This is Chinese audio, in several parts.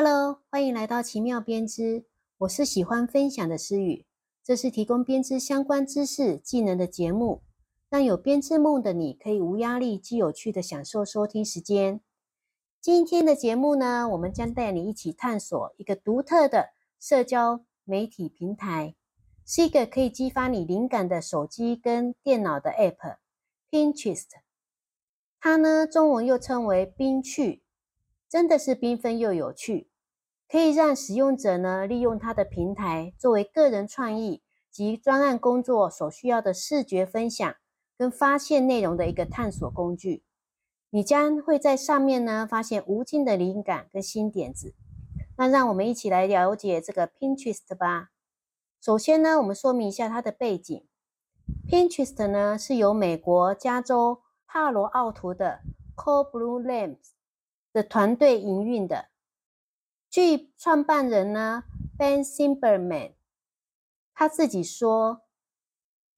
Hello，欢迎来到奇妙编织。我是喜欢分享的思雨，这是提供编织相关知识、技能的节目，让有编织梦的你可以无压力、既有趣的享受收听时间。今天的节目呢，我们将带你一起探索一个独特的社交媒体平台，是一个可以激发你灵感的手机跟电脑的 App——Pinterest。它呢，中文又称为冰趣。真的是缤纷又有趣，可以让使用者呢利用它的平台作为个人创意及专案工作所需要的视觉分享跟发现内容的一个探索工具。你将会在上面呢发现无尽的灵感跟新点子。那让我们一起来了解这个 Pinterest 吧。首先呢，我们说明一下它的背景。Pinterest 呢是由美国加州帕罗奥图的 Cold Blue Lamps。的团队营运的，据创办人呢 Ben Simberman，他自己说，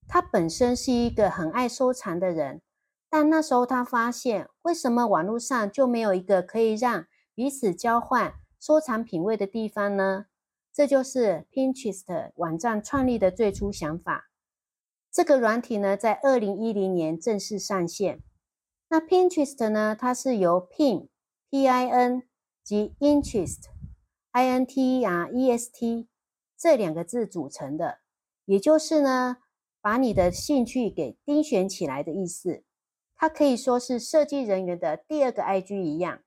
他本身是一个很爱收藏的人，但那时候他发现，为什么网络上就没有一个可以让彼此交换收藏品味的地方呢？这就是 Pinterest 网站创立的最初想法。这个软体呢，在二零一零年正式上线。那 Pinterest 呢，它是由 Pin P I N 及 interest，I N T E R E S T 这两个字组成的，也就是呢，把你的兴趣给钉选起来的意思。它可以说是设计人员的第二个 I G 一样。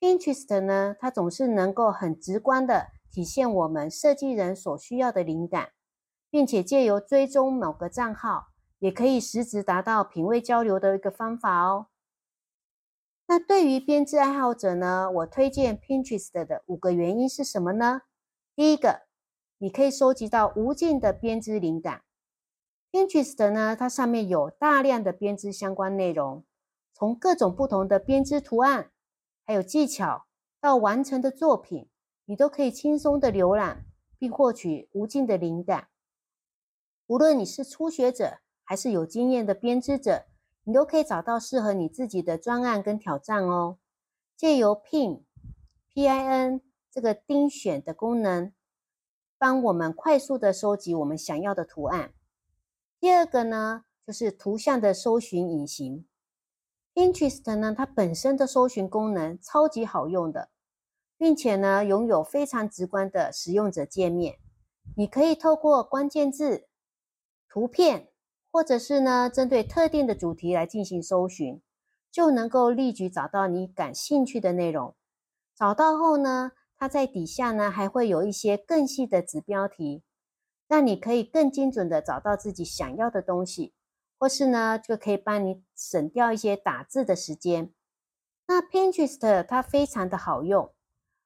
interest 呢，它总是能够很直观的体现我们设计人所需要的灵感，并且借由追踪某个账号，也可以实质达到品味交流的一个方法哦。那对于编织爱好者呢，我推荐 Pinterest 的五个原因是什么呢？第一个，你可以收集到无尽的编织灵感。Pinterest 呢，它上面有大量的编织相关内容，从各种不同的编织图案，还有技巧到完成的作品，你都可以轻松的浏览，并获取无尽的灵感。无论你是初学者还是有经验的编织者。你都可以找到适合你自己的专案跟挑战哦。借由 Pin P I N 这个钉选的功能，帮我们快速的收集我们想要的图案。第二个呢，就是图像的搜寻引擎。，Interest 呢，它本身的搜寻功能超级好用的，并且呢，拥有非常直观的使用者界面。你可以透过关键字、图片。或者是呢，针对特定的主题来进行搜寻，就能够立即找到你感兴趣的内容。找到后呢，它在底下呢还会有一些更细的子标题，让你可以更精准的找到自己想要的东西，或是呢就可以帮你省掉一些打字的时间。那 Pinterest 它非常的好用，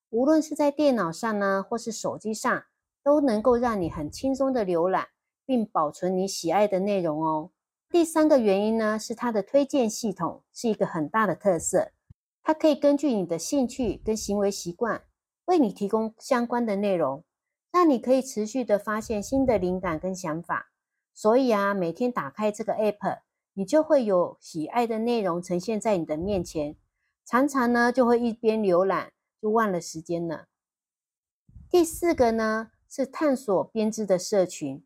无论是在电脑上呢，或是手机上，都能够让你很轻松的浏览。并保存你喜爱的内容哦。第三个原因呢，是它的推荐系统是一个很大的特色。它可以根据你的兴趣跟行为习惯，为你提供相关的内容，让你可以持续的发现新的灵感跟想法。所以啊，每天打开这个 app，你就会有喜爱的内容呈现在你的面前。常常呢，就会一边浏览就忘了时间了。第四个呢，是探索编织的社群。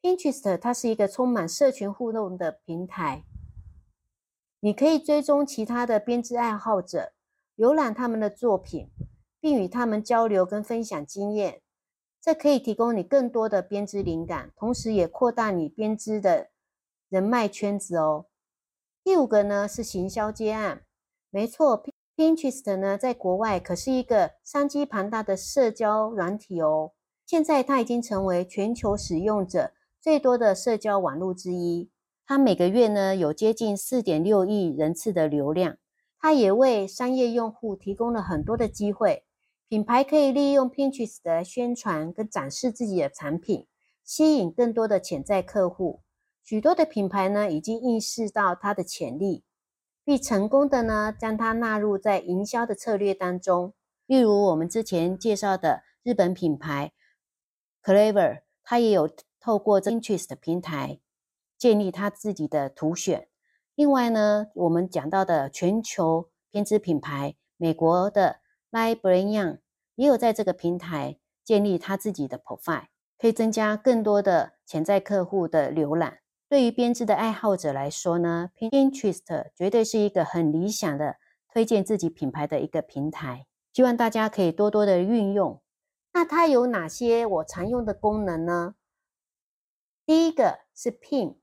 Pinterest 它是一个充满社群互动的平台，你可以追踪其他的编织爱好者，浏览他们的作品，并与他们交流跟分享经验。这可以提供你更多的编织灵感，同时也扩大你编织的人脉圈子哦。第五个呢是行销接案，没错，Pinterest 呢在国外可是一个商机庞大的社交软体哦。现在它已经成为全球使用者。最多的社交网络之一，它每个月呢有接近四点六亿人次的流量。它也为商业用户提供了很多的机会。品牌可以利用 Pinterest 的宣传跟展示自己的产品，吸引更多的潜在客户。许多的品牌呢已经意识到它的潜力，并成功的呢将它纳入在营销的策略当中。例如我们之前介绍的日本品牌 Clever，它也有。透过 Pinterest 平台建立他自己的图选。另外呢，我们讲到的全球编织品牌美国的 Librarian，也有在这个平台建立他自己的 profile，可以增加更多的潜在客户的浏览。对于编织的爱好者来说呢，Pinterest 绝对是一个很理想的推荐自己品牌的一个平台。希望大家可以多多的运用。那它有哪些我常用的功能呢？第一个是 Pin，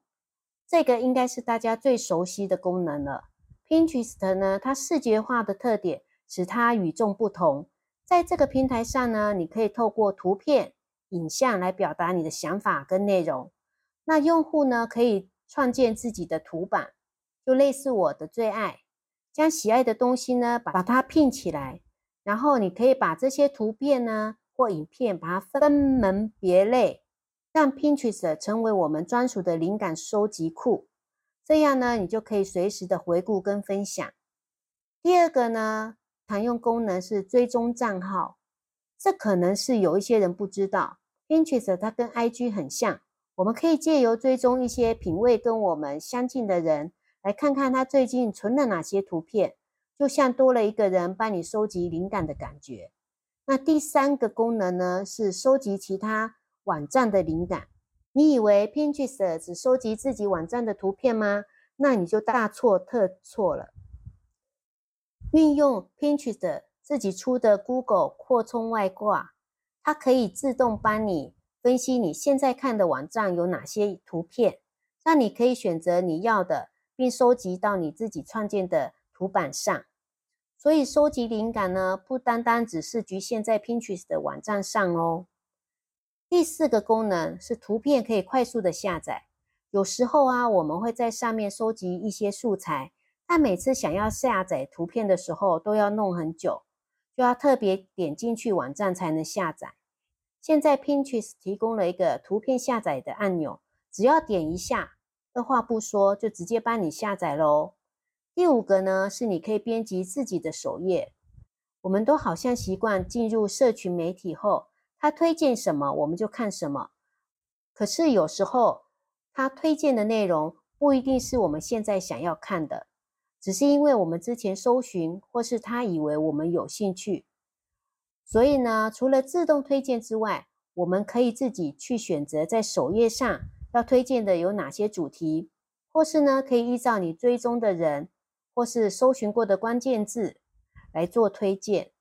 这个应该是大家最熟悉的功能了。Pinterest 呢，它视觉化的特点使它与众不同。在这个平台上呢，你可以透过图片、影像来表达你的想法跟内容。那用户呢，可以创建自己的图版，就类似我的最爱，将喜爱的东西呢，把把它拼起来，然后你可以把这些图片呢或影片，把它分门别类。让 Pinterest 成为我们专属的灵感收集库，这样呢，你就可以随时的回顾跟分享。第二个呢，常用功能是追踪账号，这可能是有一些人不知道，Pinterest 它跟 IG 很像，我们可以借由追踪一些品味跟我们相近的人，来看看他最近存了哪些图片，就像多了一个人帮你收集灵感的感觉。那第三个功能呢，是收集其他。网站的灵感，你以为 Pinterest 只收集自己网站的图片吗？那你就大错特错了。运用 Pinterest 自己出的 Google 扩充外挂，它可以自动帮你分析你现在看的网站有哪些图片，让你可以选择你要的，并收集到你自己创建的图板上。所以收集灵感呢，不单单只是局限在 Pinterest 的网站上哦。第四个功能是图片可以快速的下载。有时候啊，我们会在上面收集一些素材，但每次想要下载图片的时候都要弄很久，就要特别点进去网站才能下载。现在 Pinterest 提供了一个图片下载的按钮，只要点一下，二话不说就直接帮你下载喽。第五个呢，是你可以编辑自己的首页。我们都好像习惯进入社群媒体后。他推荐什么，我们就看什么。可是有时候，他推荐的内容不一定是我们现在想要看的，只是因为我们之前搜寻，或是他以为我们有兴趣。所以呢，除了自动推荐之外，我们可以自己去选择在首页上要推荐的有哪些主题，或是呢，可以依照你追踪的人或是搜寻过的关键字来做推荐。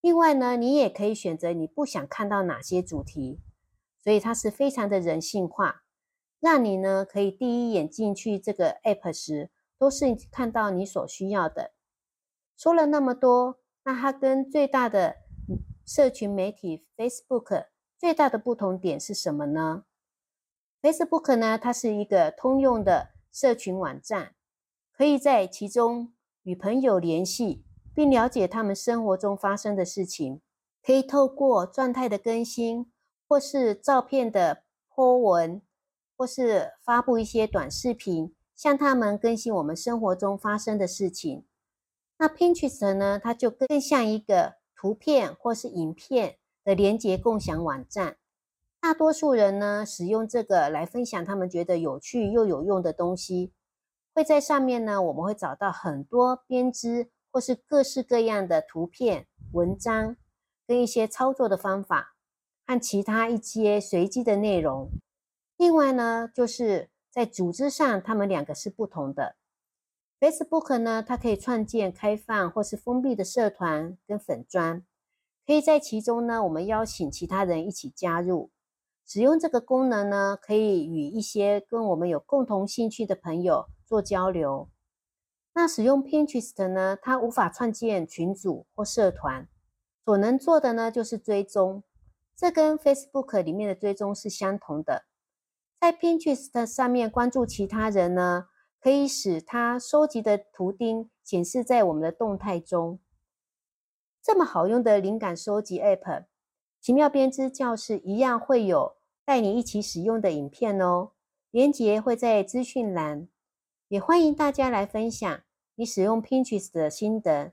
另外呢，你也可以选择你不想看到哪些主题，所以它是非常的人性化，让你呢可以第一眼进去这个 app 时，都是看到你所需要的。说了那么多，那它跟最大的社群媒体 Facebook 最大的不同点是什么呢？Facebook 呢，它是一个通用的社群网站，可以在其中与朋友联系。并了解他们生活中发生的事情，可以透过状态的更新，或是照片的 po 文，或是发布一些短视频，向他们更新我们生活中发生的事情。那 Pinterest 呢？它就更像一个图片或是影片的连接共享网站。大多数人呢，使用这个来分享他们觉得有趣又有用的东西。会在上面呢，我们会找到很多编织。或是各式各样的图片、文章，跟一些操作的方法，和其他一些随机的内容。另外呢，就是在组织上，他们两个是不同的。Facebook 呢，它可以创建开放或是封闭的社团跟粉砖，可以在其中呢，我们邀请其他人一起加入。使用这个功能呢，可以与一些跟我们有共同兴趣的朋友做交流。那使用 Pinterest 呢？它无法创建群组或社团，所能做的呢就是追踪。这跟 Facebook 里面的追踪是相同的。在 Pinterest 上面关注其他人呢，可以使他收集的图钉显示在我们的动态中。这么好用的灵感收集 App，奇妙编织教室一样会有带你一起使用的影片哦。连结会在资讯栏，也欢迎大家来分享。你使用 Pinterest 的心得，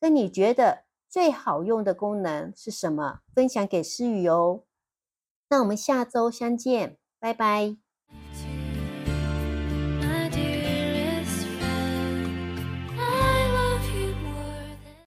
跟你觉得最好用的功能是什么？分享给思雨哦。那我们下周相见，拜拜。